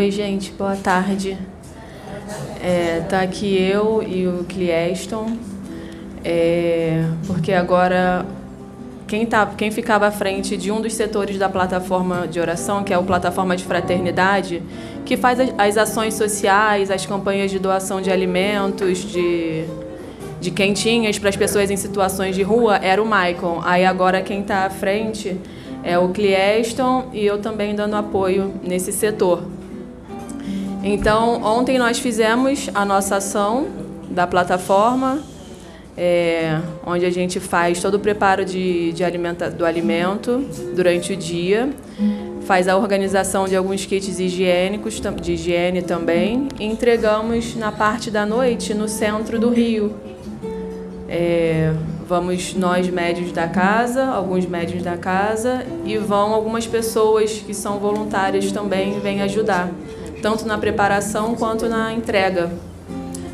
Oi, gente, boa tarde. É, tá aqui eu e o Clieston, é, porque agora quem, tá, quem ficava à frente de um dos setores da plataforma de oração, que é a plataforma de fraternidade, que faz as ações sociais, as campanhas de doação de alimentos, de, de quentinhas para as pessoas em situações de rua, era o Michael. Aí agora quem está à frente é o Clieston e eu também dando apoio nesse setor. Então, ontem nós fizemos a nossa ação da plataforma, é, onde a gente faz todo o preparo de, de alimenta, do alimento durante o dia, faz a organização de alguns kits higiênicos, de higiene também, e entregamos na parte da noite no centro do Rio. É, vamos nós médios da casa, alguns médios da casa, e vão algumas pessoas que são voluntárias também, vêm ajudar tanto na preparação quanto na entrega.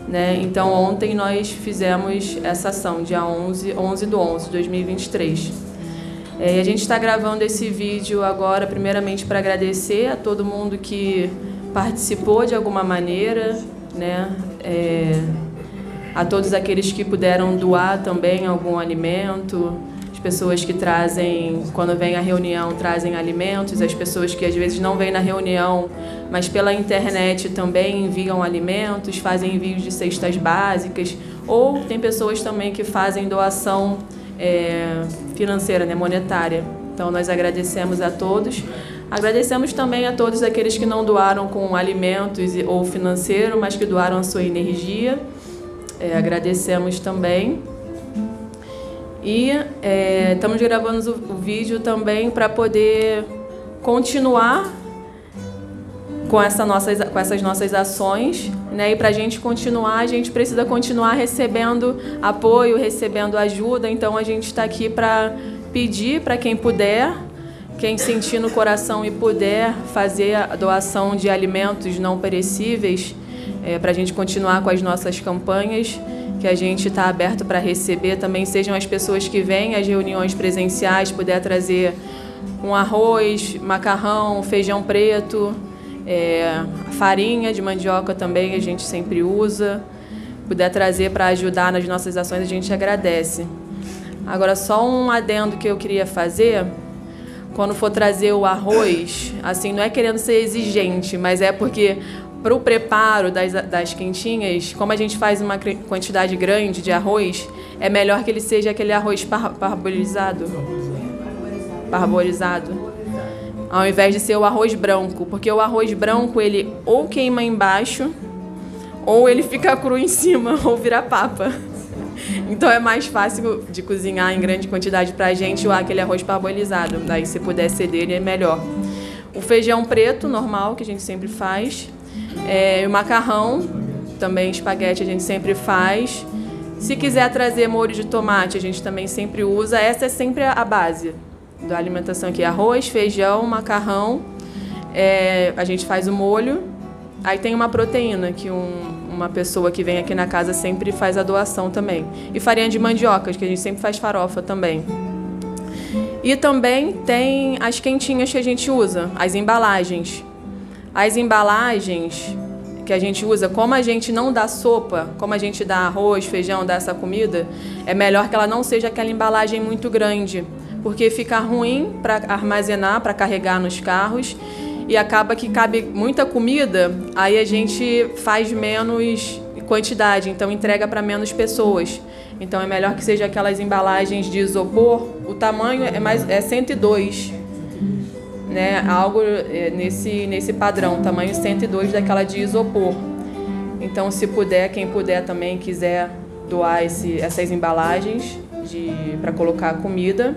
Né? Então, ontem nós fizemos essa ação, dia 11, 11 do 11 de 2023. É, a gente está gravando esse vídeo agora, primeiramente, para agradecer a todo mundo que participou de alguma maneira, né? É, a todos aqueles que puderam doar também algum alimento, pessoas que trazem, quando vem a reunião, trazem alimentos, as pessoas que às vezes não vêm na reunião, mas pela internet também enviam alimentos, fazem envios de cestas básicas, ou tem pessoas também que fazem doação é, financeira, né, monetária. Então nós agradecemos a todos. Agradecemos também a todos aqueles que não doaram com alimentos ou financeiro, mas que doaram a sua energia. É, agradecemos também. E é, estamos gravando o, o vídeo também para poder continuar com, essa nossas, com essas nossas ações. Né? E para a gente continuar, a gente precisa continuar recebendo apoio, recebendo ajuda. Então a gente está aqui para pedir para quem puder, quem sentir no coração e puder fazer a doação de alimentos não perecíveis, é, para a gente continuar com as nossas campanhas que a gente está aberto para receber também sejam as pessoas que vêm às reuniões presenciais, puder trazer um arroz, macarrão, feijão preto, é, farinha de mandioca também a gente sempre usa. Puder trazer para ajudar nas nossas ações, a gente agradece. Agora, só um adendo que eu queria fazer. Quando for trazer o arroz, assim, não é querendo ser exigente, mas é porque para o preparo das, das quentinhas, como a gente faz uma quantidade grande de arroz, é melhor que ele seja aquele arroz par parbolizado. Parbolizado. Ao invés de ser o arroz branco, porque o arroz branco ele ou queima embaixo, ou ele fica cru em cima, ou vira papa. Então é mais fácil de cozinhar em grande quantidade para a gente aquele arroz parbolizado. Daí se puder ceder, é melhor. O feijão preto, normal, que a gente sempre faz. É, o macarrão, também espaguete a gente sempre faz. Se quiser trazer molho de tomate, a gente também sempre usa. Essa é sempre a base da alimentação aqui: arroz, feijão, macarrão. É, a gente faz o molho. Aí tem uma proteína que um, uma pessoa que vem aqui na casa sempre faz a doação também. E farinha de mandioca, que a gente sempre faz farofa também. E também tem as quentinhas que a gente usa, as embalagens. As embalagens que a gente usa, como a gente não dá sopa, como a gente dá arroz, feijão, dá essa comida, é melhor que ela não seja aquela embalagem muito grande, porque fica ruim para armazenar, para carregar nos carros e acaba que cabe muita comida, aí a gente faz menos quantidade, então entrega para menos pessoas. Então é melhor que seja aquelas embalagens de isopor, o tamanho é mais é 102 né, algo é, nesse, nesse padrão, tamanho 102 daquela de isopor. Então, se puder, quem puder também quiser doar esse, essas embalagens para colocar comida,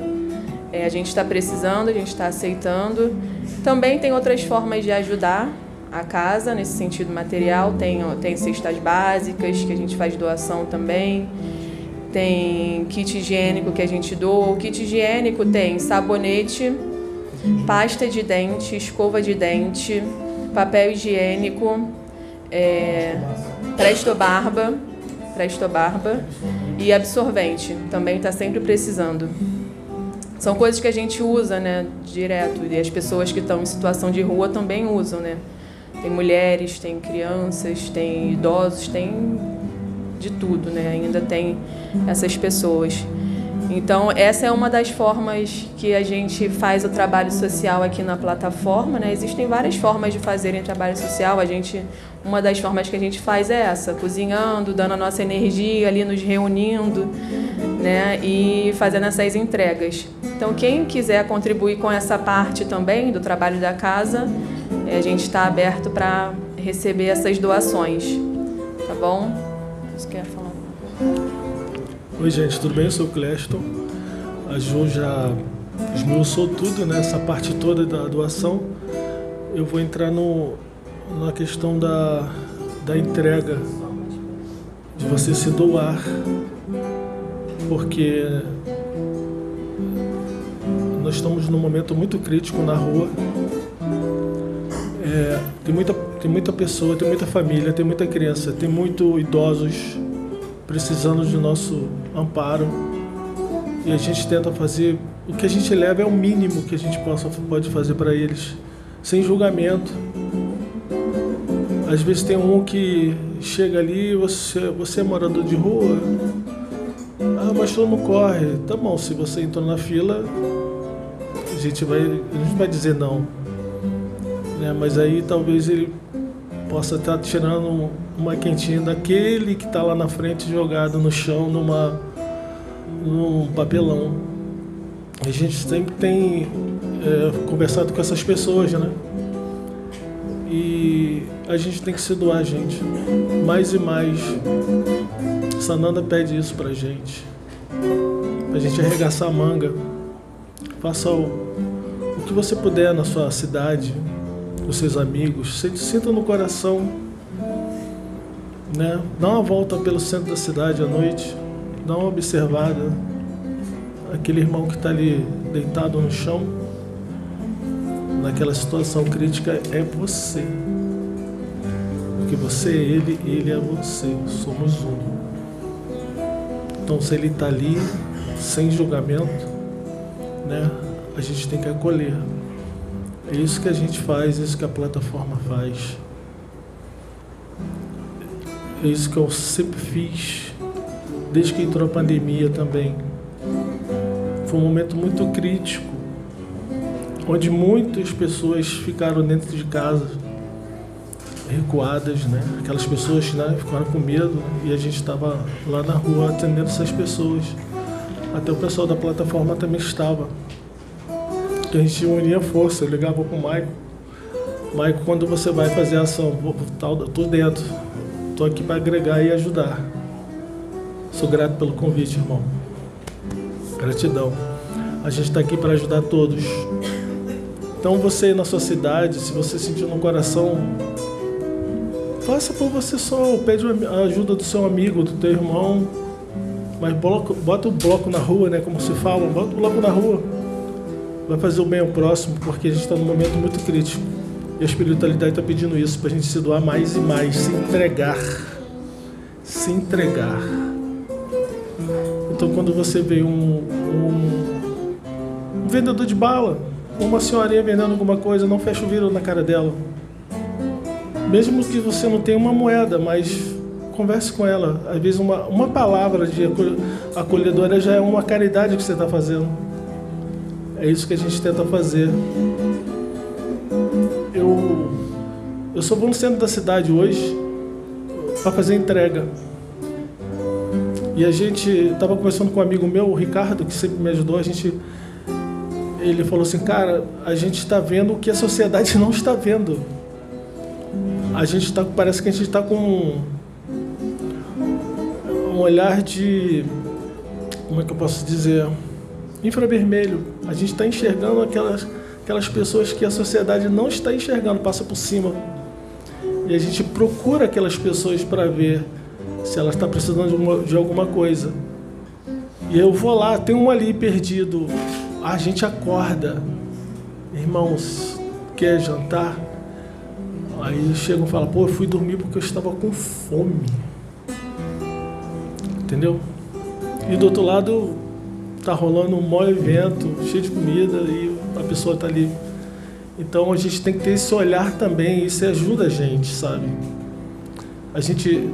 é, a gente está precisando, a gente está aceitando. Também tem outras formas de ajudar a casa nesse sentido material. Tem, tem cestas básicas que a gente faz doação também. Tem kit higiênico que a gente doa. O kit higiênico tem sabonete pasta de dente, escova de dente, papel higiênico, é, presto barba, presto barba e absorvente. Também está sempre precisando. São coisas que a gente usa, né, direto e as pessoas que estão em situação de rua também usam, né? Tem mulheres, tem crianças, tem idosos, tem de tudo, né? Ainda tem essas pessoas. Então, essa é uma das formas que a gente faz o trabalho social aqui na plataforma, né? Existem várias formas de fazerem trabalho social. A gente, uma das formas que a gente faz é essa, cozinhando, dando a nossa energia ali, nos reunindo, né? E fazendo essas entregas. Então, quem quiser contribuir com essa parte também do trabalho da casa, eh, a gente está aberto para receber essas doações, tá bom? Você quer falar? Oi, gente, tudo bem? Eu sou o Cleston. A Ju já esmiuçou tudo, né? Essa parte toda da doação. Eu vou entrar no, na questão da, da entrega, de você se doar, porque nós estamos num momento muito crítico na rua. É, tem, muita, tem muita pessoa, tem muita família, tem muita criança, tem muito idosos precisando de nosso amparo. E a gente tenta fazer o que a gente leva é o mínimo que a gente possa, pode fazer para eles, sem julgamento. Às vezes tem um que chega ali, você, você é morador de rua, ah, mas tu não corre. Tá bom, se você entrou na fila, a gente vai, a gente vai dizer não. Né? Mas aí talvez ele possa estar tirando uma quentinha daquele que está lá na frente jogado no chão numa num papelão. A gente sempre tem é, conversado com essas pessoas, né? E a gente tem que se doar, gente. Mais e mais. Sananda pede isso pra gente. Pra gente arregaçar a manga. Faça o, o que você puder na sua cidade, com seus amigos. Sinta no coração. Né? Dá uma volta pelo centro da cidade à noite. Dá uma observada. Aquele irmão que está ali deitado no chão, naquela situação crítica, é você. Porque você é ele, ele é você. Somos um. Então, se ele está ali, sem julgamento, né, a gente tem que acolher. É isso que a gente faz, é isso que a plataforma faz. É isso que eu sempre fiz, desde que entrou a pandemia também. Foi um momento muito crítico, onde muitas pessoas ficaram dentro de casa, recuadas, né? Aquelas pessoas né, ficaram com medo e a gente estava lá na rua atendendo essas pessoas. Até o pessoal da plataforma também estava que a gente unia força, eu ligava pro Maico. Maico, quando você vai fazer ação, vou, tô dentro, tô aqui para agregar e ajudar. Sou grato pelo convite, irmão. Gratidão. A gente está aqui para ajudar todos. Então você na sua cidade, se você sentir no coração, faça por você só, pede a ajuda do seu amigo, do teu irmão, mas bota o bloco na rua, né? Como se fala, bota o bloco na rua vai fazer o bem ao próximo, porque a gente está num momento muito crítico. E a espiritualidade está pedindo isso, para a gente se doar mais e mais, se entregar. Se entregar. Quando você vê um, um, um vendedor de bala, uma senhorinha vendendo alguma coisa, não fecha o vidro na cara dela. Mesmo que você não tenha uma moeda, mas converse com ela. Às vezes, uma, uma palavra de acolhedora já é uma caridade que você está fazendo. É isso que a gente tenta fazer. Eu, eu só vou no centro da cidade hoje para fazer entrega. E a gente estava conversando com um amigo meu, o Ricardo, que sempre me ajudou. A gente, ele falou assim, cara, a gente está vendo o que a sociedade não está vendo. A gente está, parece que a gente está com um, olhar de, como é que eu posso dizer? infravermelho. A gente está enxergando aquelas, aquelas pessoas que a sociedade não está enxergando, passa por cima. E a gente procura aquelas pessoas para ver se ela está precisando de, uma, de alguma coisa. E eu vou lá, tem um ali perdido. A gente acorda. Irmãos, quer jantar? Aí chegam e falam, pô, eu fui dormir porque eu estava com fome. Entendeu? E do outro lado, tá rolando um maior evento, cheio de comida e a pessoa tá ali. Então a gente tem que ter esse olhar também, isso ajuda a gente, sabe? A gente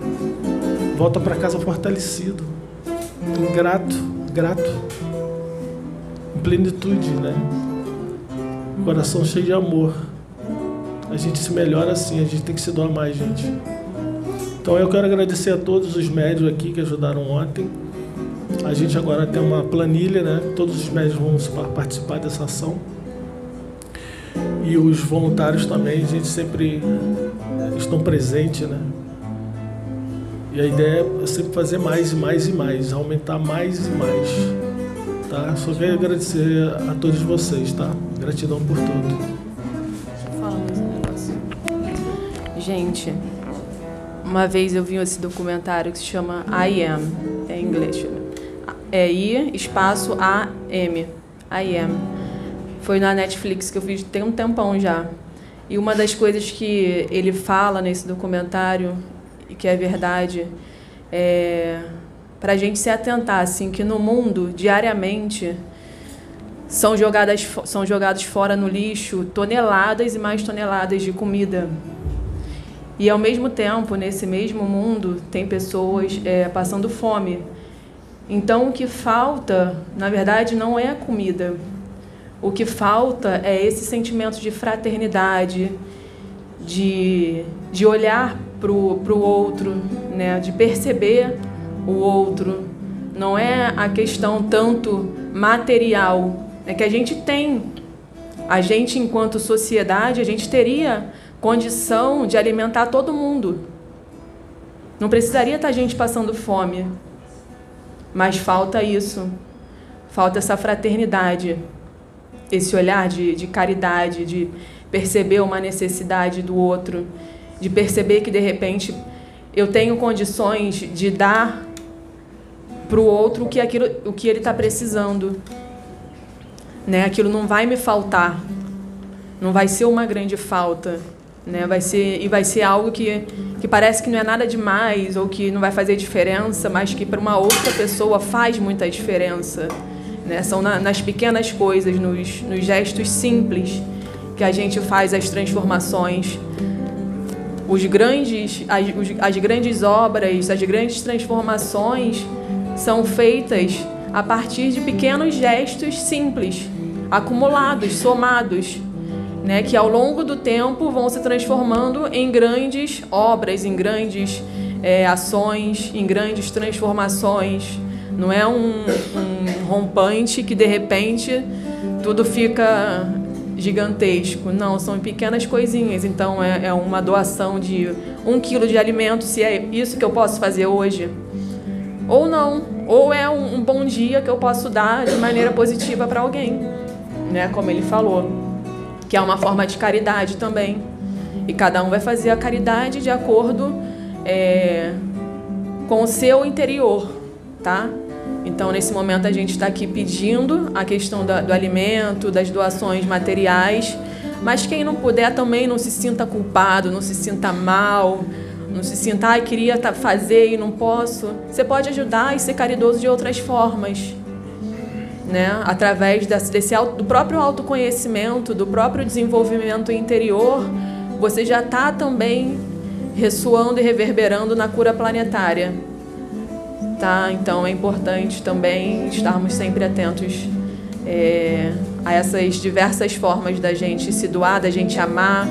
volta para casa fortalecido, grato, grato, em plenitude, né? Coração cheio de amor. A gente se melhora assim, a gente tem que se doar mais, gente. Então eu quero agradecer a todos os médios aqui que ajudaram ontem. A gente agora tem uma planilha, né? Todos os médios vão participar dessa ação. E os voluntários também, a gente sempre estão presentes, né? E a ideia é sempre fazer mais e mais e mais, aumentar mais e mais. Tá? Só quero agradecer a todos vocês, tá? Gratidão por tudo. Deixa eu falar mais um negócio. Gente, uma vez eu vi esse documentário que se chama I Am, é em inglês. É I, espaço A, M. I Am. Foi na Netflix que eu fiz tem um tempão já. E uma das coisas que ele fala nesse documentário, e que é verdade, é para a gente se atentar assim que no mundo diariamente são jogadas são jogados fora no lixo toneladas e mais toneladas de comida e ao mesmo tempo, nesse mesmo mundo, tem pessoas é, passando fome. Então, o que falta, na verdade, não é comida. O que falta é esse sentimento de fraternidade, de, de olhar para o outro, né? de perceber o outro. Não é a questão tanto material, é que a gente tem. A gente, enquanto sociedade, a gente teria condição de alimentar todo mundo. Não precisaria estar gente passando fome. Mas falta isso. Falta essa fraternidade, esse olhar de, de caridade, de perceber uma necessidade do outro, de perceber que de repente eu tenho condições de dar para o outro o que, aquilo, o que ele está precisando. Né? Aquilo não vai me faltar, não vai ser uma grande falta né? Vai ser e vai ser algo que, que parece que não é nada demais ou que não vai fazer diferença, mas que para uma outra pessoa faz muita diferença, né? São na, nas pequenas coisas, nos, nos gestos simples que a gente faz as transformações. Os grandes, as, as grandes obras, as grandes transformações são feitas a partir de pequenos gestos simples, acumulados, somados né, que ao longo do tempo vão se transformando em grandes obras, em grandes é, ações, em grandes transformações. Não é um, um rompante que de repente tudo fica gigantesco. Não, são pequenas coisinhas. Então é, é uma doação de um quilo de alimento, se é isso que eu posso fazer hoje. Ou não. Ou é um, um bom dia que eu posso dar de maneira positiva para alguém. Né, como ele falou que é uma forma de caridade também. E cada um vai fazer a caridade de acordo é, com o seu interior, tá? Então, nesse momento, a gente está aqui pedindo a questão da, do alimento, das doações materiais, mas quem não puder também não se sinta culpado, não se sinta mal, não se sinta, ai, queria fazer e não posso. Você pode ajudar e ser caridoso de outras formas né? através desse, desse do próprio autoconhecimento, do próprio desenvolvimento interior, você já está também ressoando e reverberando na cura planetária. Tá? Então é importante também estarmos sempre atentos é, a essas diversas formas da gente se doar, da gente amar,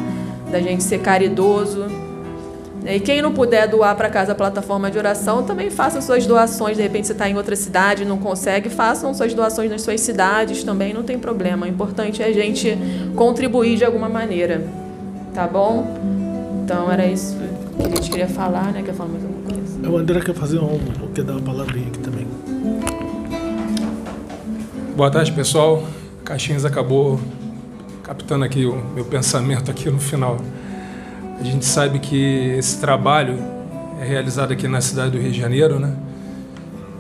da gente ser caridoso e quem não puder doar para casa a plataforma de oração, também faça suas doações. De repente você está em outra cidade e não consegue, façam suas doações nas suas cidades também, não tem problema. O importante é a gente contribuir de alguma maneira. Tá bom? Então era isso que a gente queria falar, né? Quer falar coisa? O André quer fazer um, quer dar uma palavrinha aqui também. Boa tarde, pessoal. Caixinhas acabou captando aqui o meu pensamento aqui no final. A gente sabe que esse trabalho é realizado aqui na cidade do Rio de Janeiro, né?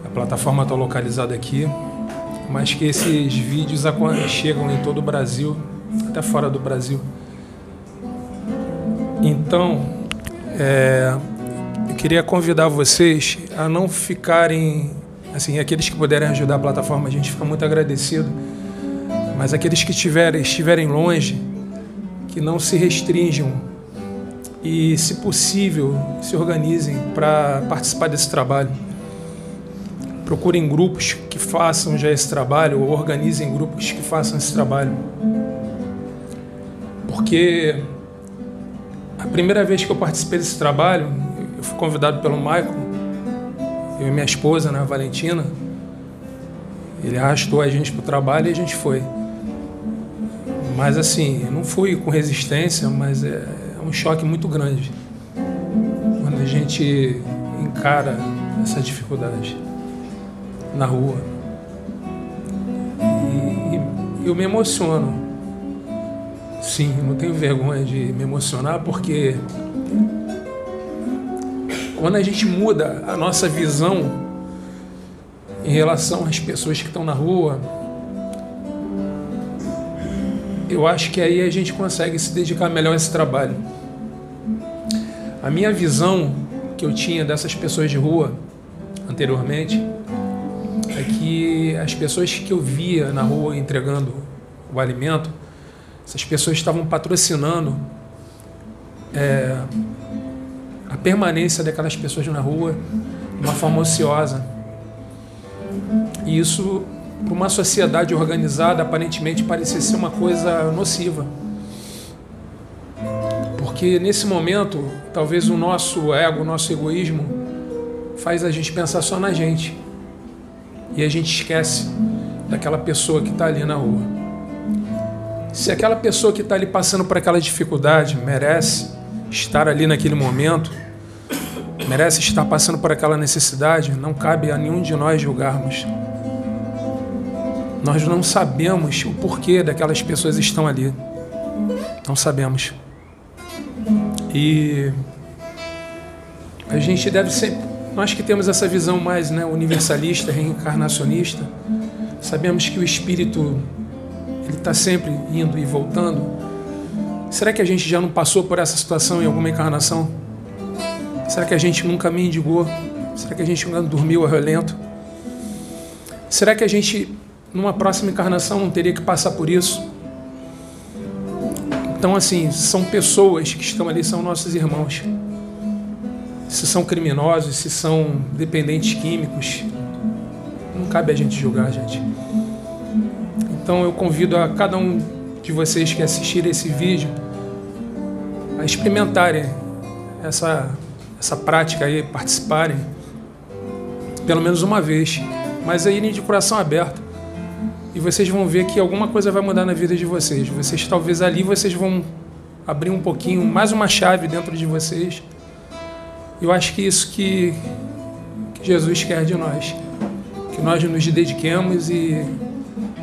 A plataforma está localizada aqui, mas que esses vídeos chegam em todo o Brasil, até fora do Brasil. Então, é, queria convidar vocês a não ficarem, assim, aqueles que puderem ajudar a plataforma, a gente fica muito agradecido, mas aqueles que estiverem, estiverem longe, que não se restringam e, se possível, se organizem para participar desse trabalho. Procurem grupos que façam já esse trabalho ou organizem grupos que façam esse trabalho. Porque a primeira vez que eu participei desse trabalho, fui convidado pelo Michael, eu e minha esposa, né, Valentina. Ele arrastou a gente para o trabalho e a gente foi. Mas assim, não fui com resistência, mas é, é um choque muito grande quando a gente encara essa dificuldade na rua. E, e eu me emociono. Sim, não tenho vergonha de me emocionar porque quando a gente muda a nossa visão em relação às pessoas que estão na rua, eu acho que aí a gente consegue se dedicar melhor a esse trabalho. A minha visão que eu tinha dessas pessoas de rua anteriormente é que as pessoas que eu via na rua entregando o alimento, essas pessoas estavam patrocinando é, permanência daquelas pessoas na rua de uma forma ociosa. E isso para uma sociedade organizada, aparentemente parecia ser uma coisa nociva. Porque nesse momento, talvez o nosso ego, o nosso egoísmo, faz a gente pensar só na gente. E a gente esquece daquela pessoa que está ali na rua. Se aquela pessoa que está ali passando por aquela dificuldade merece estar ali naquele momento, merece estar passando por aquela necessidade, não cabe a nenhum de nós julgarmos. Nós não sabemos o porquê daquelas pessoas estão ali. Não sabemos. E a gente deve sempre. Nós que temos essa visão mais né, universalista, reencarnacionista, sabemos que o espírito ele está sempre indo e voltando. Será que a gente já não passou por essa situação em alguma encarnação? Será que a gente nunca mendigou? Será que a gente nunca dormiu a relento? Será que a gente numa próxima encarnação não teria que passar por isso. Então, assim, são pessoas que estão ali, são nossos irmãos. Se são criminosos, se são dependentes químicos, não cabe a gente julgar, gente. Então, eu convido a cada um de vocês que assistirem esse vídeo a experimentarem essa, essa prática aí, participarem, pelo menos uma vez, mas aí de coração aberto e vocês vão ver que alguma coisa vai mudar na vida de vocês. Vocês talvez ali vocês vão abrir um pouquinho, mais uma chave dentro de vocês. Eu acho que isso que, que Jesus quer de nós, que nós nos dediquemos e,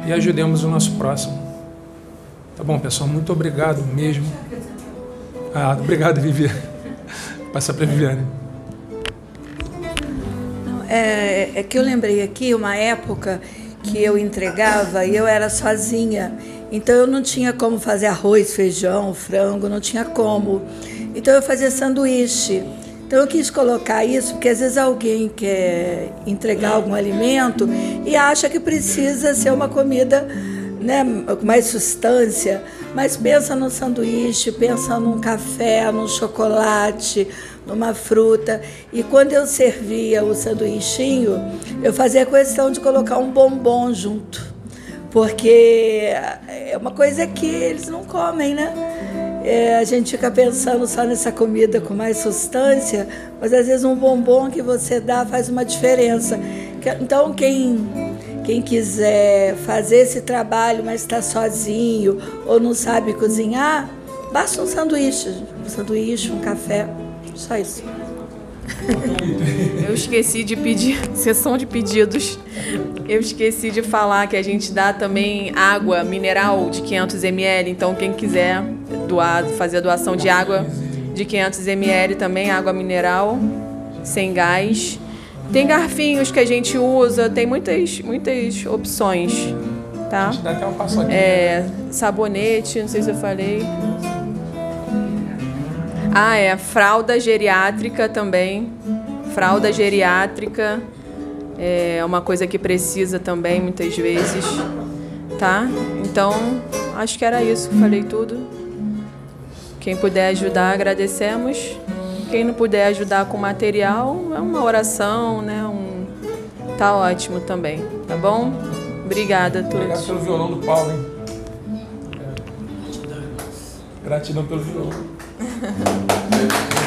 e ajudemos o nosso próximo. Tá bom, pessoal? Muito obrigado mesmo. Ah, obrigado, Vivi. Passa para Viviane. É, é que eu lembrei aqui uma época que eu entregava e eu era sozinha. Então eu não tinha como fazer arroz, feijão, frango, não tinha como. Então eu fazia sanduíche. Então eu quis colocar isso porque às vezes alguém quer entregar algum alimento e acha que precisa ser uma comida né, com mais substância, mas pensa no sanduíche, pensa num café, num chocolate, numa fruta. E quando eu servia o sanduichinho, eu fazia questão de colocar um bombom junto. Porque é uma coisa que eles não comem, né? É, a gente fica pensando só nessa comida com mais substância, mas às vezes um bombom que você dá faz uma diferença. Então, quem, quem quiser fazer esse trabalho, mas está sozinho ou não sabe cozinhar, basta um sanduíche, um sanduíche, um café. Só isso. Eu esqueci de pedir, sessão de pedidos. Eu esqueci de falar que a gente dá também água mineral de 500 ml. Então, quem quiser doar, fazer a doação de água de 500 ml também, água mineral, sem gás. Tem garfinhos que a gente usa, tem muitas, muitas opções. Tá? A gente dá até uma É, sabonete, não sei se eu falei. Ah, é. Fralda geriátrica também. Fralda geriátrica é uma coisa que precisa também muitas vezes. Tá? Então, acho que era isso. Falei tudo. Quem puder ajudar, agradecemos. Quem não puder ajudar com material, é uma oração, né? Um... Tá ótimo também, tá bom? Obrigada a Obrigado todos. pelo violão do Paulo, hein? Gratidão pelo violão.